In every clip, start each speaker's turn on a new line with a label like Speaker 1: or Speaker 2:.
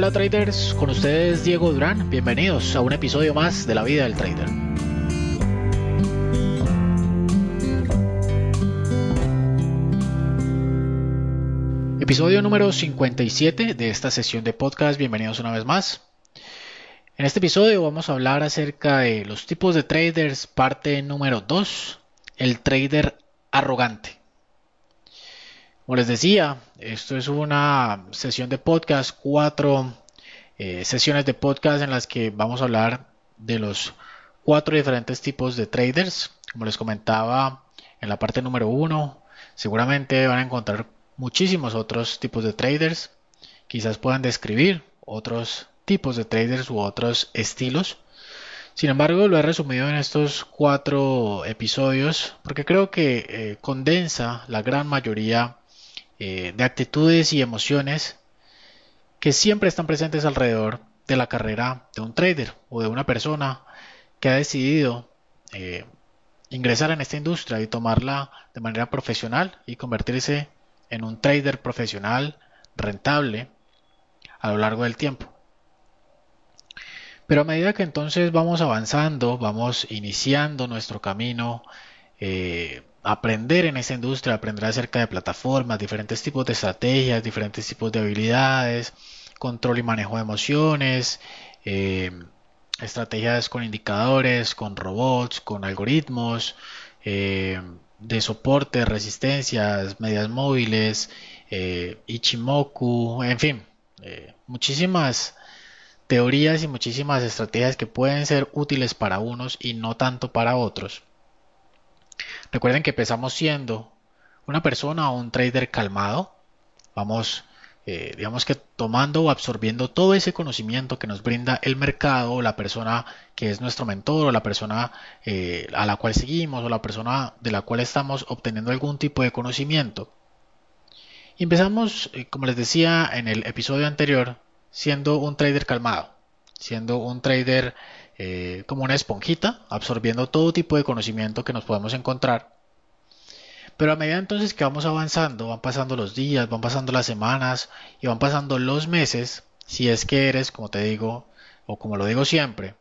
Speaker 1: Hola traders, con ustedes Diego Durán, bienvenidos a un episodio más de la vida del trader. Episodio número 57 de esta sesión de podcast, bienvenidos una vez más. En este episodio vamos a hablar acerca de los tipos de traders, parte número 2, el trader arrogante. Como les decía, esto es una sesión de podcast, cuatro eh, sesiones de podcast en las que vamos a hablar de los cuatro diferentes tipos de traders. Como les comentaba en la parte número uno, seguramente van a encontrar muchísimos otros tipos de traders. Quizás puedan describir otros tipos de traders u otros estilos. Sin embargo, lo he resumido en estos cuatro episodios porque creo que eh, condensa la gran mayoría eh, de actitudes y emociones que siempre están presentes alrededor de la carrera de un trader o de una persona que ha decidido eh, ingresar en esta industria y tomarla de manera profesional y convertirse en un trader profesional rentable a lo largo del tiempo. Pero a medida que entonces vamos avanzando, vamos iniciando nuestro camino eh, aprender en esa industria, aprender acerca de plataformas, diferentes tipos de estrategias, diferentes tipos de habilidades, control y manejo de emociones, eh, estrategias con indicadores, con robots, con algoritmos, eh, de soporte, resistencias, medias móviles, eh, Ichimoku, en fin, muchísimas teorías y muchísimas estrategias que pueden ser útiles para unos y no tanto para otros. Recuerden que empezamos siendo una persona o un trader calmado. Vamos, eh, digamos que tomando o absorbiendo todo ese conocimiento que nos brinda el mercado, o la persona que es nuestro mentor, o la persona eh, a la cual seguimos, o la persona de la cual estamos obteniendo algún tipo de conocimiento. Y empezamos, eh, como les decía en el episodio anterior, siendo un trader calmado, siendo un trader eh, como una esponjita, absorbiendo todo tipo de conocimiento que nos podemos encontrar. Pero a medida entonces que vamos avanzando, van pasando los días, van pasando las semanas y van pasando los meses, si es que eres, como te digo, o como lo digo siempre,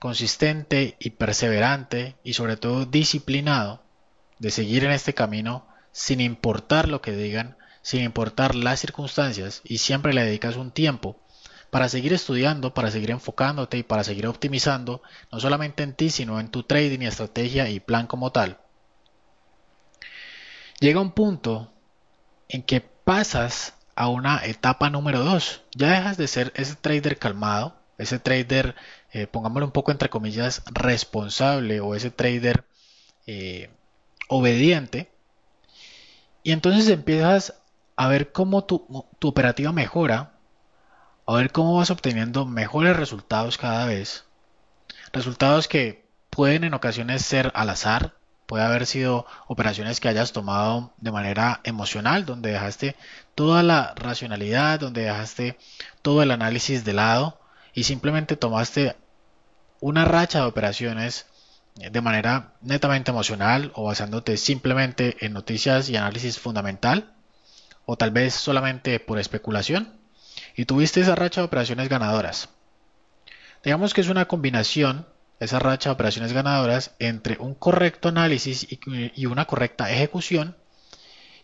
Speaker 1: consistente y perseverante y sobre todo disciplinado de seguir en este camino sin importar lo que digan, sin importar las circunstancias y siempre le dedicas un tiempo para seguir estudiando, para seguir enfocándote y para seguir optimizando, no solamente en ti, sino en tu trading y estrategia y plan como tal. Llega un punto en que pasas a una etapa número 2. Ya dejas de ser ese trader calmado, ese trader, eh, pongámoslo un poco entre comillas, responsable o ese trader eh, obediente. Y entonces empiezas a ver cómo tu, tu operativa mejora a ver cómo vas obteniendo mejores resultados cada vez. Resultados que pueden en ocasiones ser al azar, puede haber sido operaciones que hayas tomado de manera emocional, donde dejaste toda la racionalidad, donde dejaste todo el análisis de lado y simplemente tomaste una racha de operaciones de manera netamente emocional o basándote simplemente en noticias y análisis fundamental o tal vez solamente por especulación y tuviste esa racha de operaciones ganadoras. Digamos que es una combinación, esa racha de operaciones ganadoras, entre un correcto análisis y, una correcta ejecución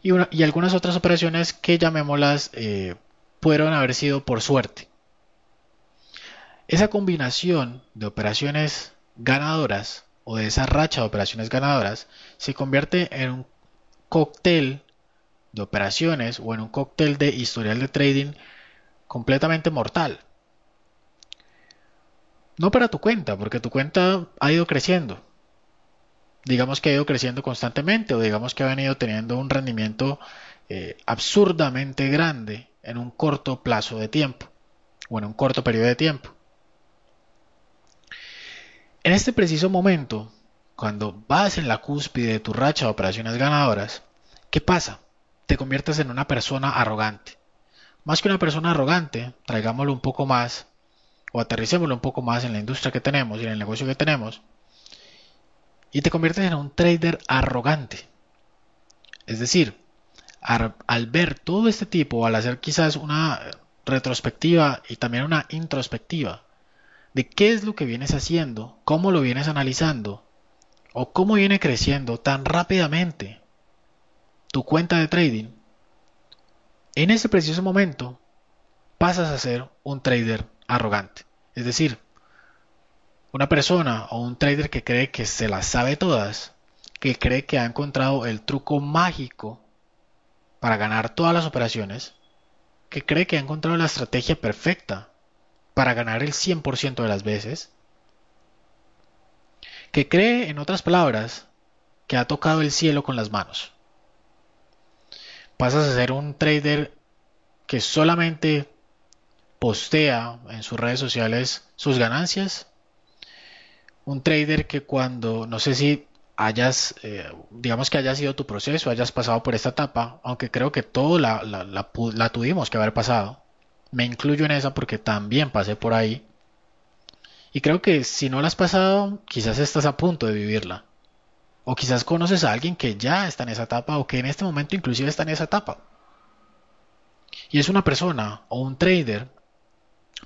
Speaker 1: y, algunas otras operaciones que llamémoslas eh, pudieron haber sido por suerte. Esa combinación de operaciones ganadoras o de esa racha de operaciones ganadoras se convierte en un cóctel de operaciones o en un cóctel de historial de trading completamente mortal. No para tu cuenta, porque tu cuenta ha ido creciendo. Digamos que ha ido creciendo constantemente o digamos que ha venido teniendo un rendimiento eh, absurdamente grande en un corto plazo de tiempo o en un corto periodo de tiempo. En este preciso momento, cuando vas en la cúspide de tu racha de operaciones ganadoras, ¿qué pasa? Te conviertes en una persona arrogante más que una persona arrogante, traigámoslo un poco más o aterricémoslo un poco más en la industria que tenemos y en el negocio que tenemos y te conviertes en un trader arrogante. Es decir, al, ver todo este tipo, al hacer quizás una retrospectiva y también una introspectiva de qué es lo que vienes haciendo, cómo lo vienes analizando o cómo viene creciendo tan rápidamente tu cuenta de trading, en ese preciso momento pasas a ser un trader arrogante. Es decir, una persona o un trader que cree que se las sabe todas, que cree que ha encontrado el truco mágico para ganar todas las operaciones, que cree que ha encontrado la estrategia perfecta para ganar el 100% de las veces, que cree, en otras palabras, que ha tocado el cielo con las manos. Pasas a ser un trader que solamente postea en sus redes sociales sus ganancias. Un trader que cuando, no sé si hayas, eh, digamos que haya sido tu proceso, hayas pasado por esta etapa, aunque creo que todo la, la, tuvimos que haber pasado. Me incluyo en esa porque también pasé por ahí. Y creo que si no la has pasado, quizás estás a punto de vivirla. O quizás conoces a alguien que ya está en esa etapa o que en este momento inclusive está en esa etapa. Y es una persona o un trader,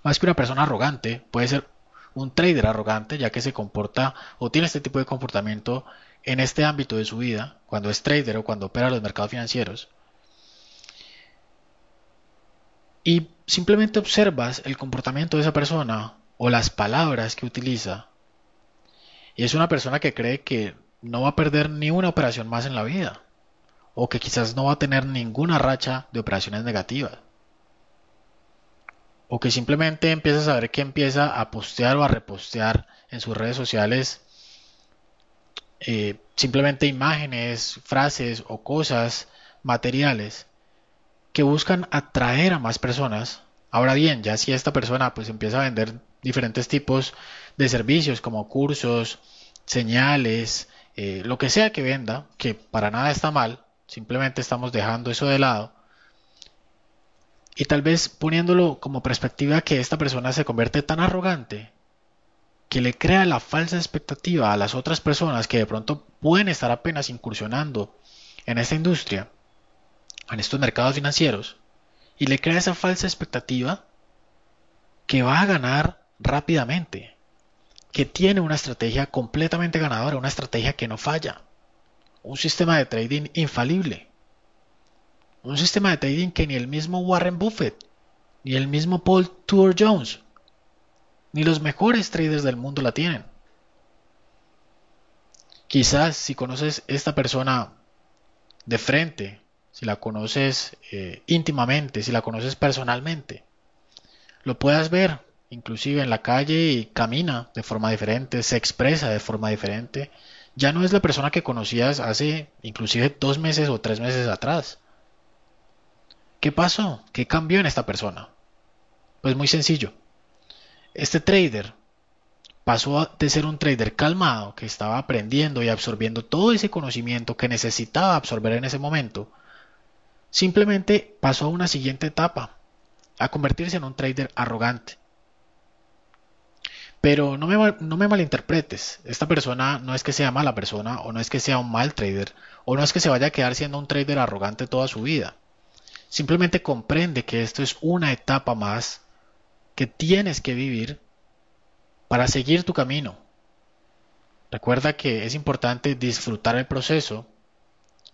Speaker 1: más que una persona arrogante, puede ser un trader arrogante, ya que se comporta o tiene este tipo de comportamiento en este ámbito de su vida, cuando es trader o cuando opera los mercados financieros. Y simplemente observas el comportamiento de esa persona o las palabras que utiliza. Y es una persona que cree que no va a perder ni una operación más en la vida. O que quizás no va a tener ninguna racha de operaciones negativas o que simplemente empieza a saber que empieza a postear o a repostear en sus redes sociales eh, simplemente imágenes, frases o cosas materiales que buscan atraer a más personas. Ahora bien, ya si esta persona pues empieza a vender diferentes tipos de servicios como cursos, señales, eh, lo que sea que venda, que para nada está mal, simplemente estamos dejando eso de lado y tal vez poniéndolo como perspectiva que esta persona se convierte tan arrogante que le crea la falsa expectativa a las otras personas que de pronto pueden estar apenas incursionando en esta industria, en estos mercados financieros, y le crea esa falsa expectativa que va a ganar rápidamente, que tiene una estrategia completamente ganadora, una estrategia que no falla, un sistema de trading infalible. Un sistema de trading que ni el mismo Warren Buffett, ni el mismo Paul Tudor Jones, ni los mejores traders del mundo la tienen. Quizás si conoces esta persona de frente, si la conoces eh, íntimamente, si la conoces personalmente, lo puedas ver inclusive en la calle y camina de forma diferente, se expresa de forma diferente. Ya no es la persona que conocías hace inclusive dos meses o tres meses atrás. ¿Qué pasó? ¿Qué cambió en esta persona? Pues muy sencillo. Este trader pasó de ser un trader calmado que estaba aprendiendo y absorbiendo todo ese conocimiento que necesitaba absorber en ese momento. Simplemente pasó a una siguiente etapa, a convertirse en un trader arrogante. Pero no me, no me malinterpretes, esta persona no es que sea mala persona o no es que sea un mal trader o no es que se vaya a quedar siendo un trader arrogante toda su vida. Simplemente comprende que esto es una etapa más que tienes que vivir para seguir tu camino. Recuerda que es importante disfrutar el proceso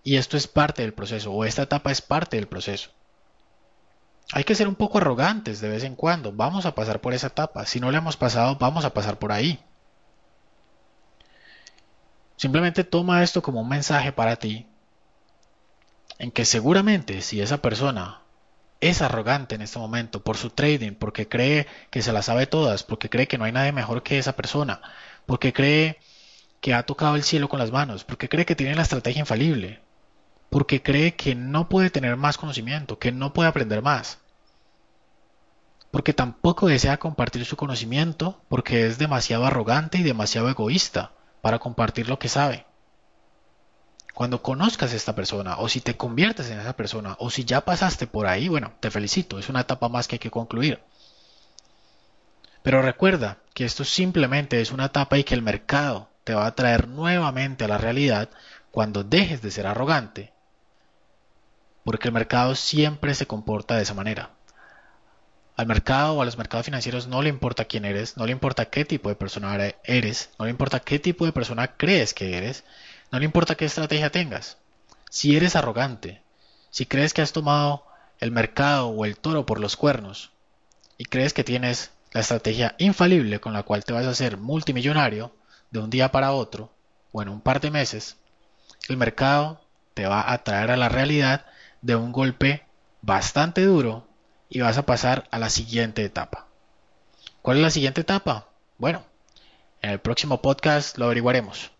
Speaker 1: y esto es parte del proceso o esta etapa es parte del proceso. Hay que ser un poco arrogantes de vez en cuando. Vamos a pasar por esa etapa. Si no le hemos pasado, vamos a pasar por ahí. Simplemente toma esto como un mensaje para ti en que seguramente si esa persona es arrogante en este momento por su trading, porque cree que se la sabe todas, porque cree que no hay nadie mejor que esa persona, porque cree que ha tocado el cielo con las manos, porque cree que tiene la estrategia infalible, porque cree que no puede tener más conocimiento, que no puede aprender más, porque tampoco desea compartir su conocimiento, porque es demasiado arrogante y demasiado egoísta para compartir lo que sabe. Cuando conozcas a esta persona, o si te conviertes en esa persona, o si ya pasaste por ahí, bueno, te felicito, es una etapa más que hay que concluir. Pero recuerda que esto simplemente es una etapa y que el mercado te va a traer nuevamente a la realidad cuando dejes de ser arrogante. Porque el mercado siempre se comporta de esa manera. Al mercado o a los mercados financieros no le importa quién eres, no le importa qué tipo de persona eres, no le importa qué tipo de persona crees que eres, no le importa qué estrategia tengas. Si eres arrogante, si crees que has tomado el mercado o el toro por los cuernos y crees que tienes la estrategia infalible con la cual te vas a hacer multimillonario de un día para otro o en un par de meses, el mercado te va a traer a la realidad de un golpe bastante duro y vas a pasar a la siguiente etapa. ¿Cuál es la siguiente etapa? Bueno, en el próximo podcast lo averiguaremos.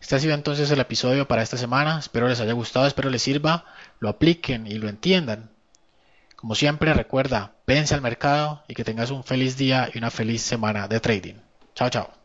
Speaker 1: Este ha sido entonces el episodio para esta semana. Espero les haya gustado, espero les sirva, lo apliquen y lo entiendan. Como siempre, recuerda, vence al mercado y que tengas un feliz día y una feliz semana de trading. Chao, chao.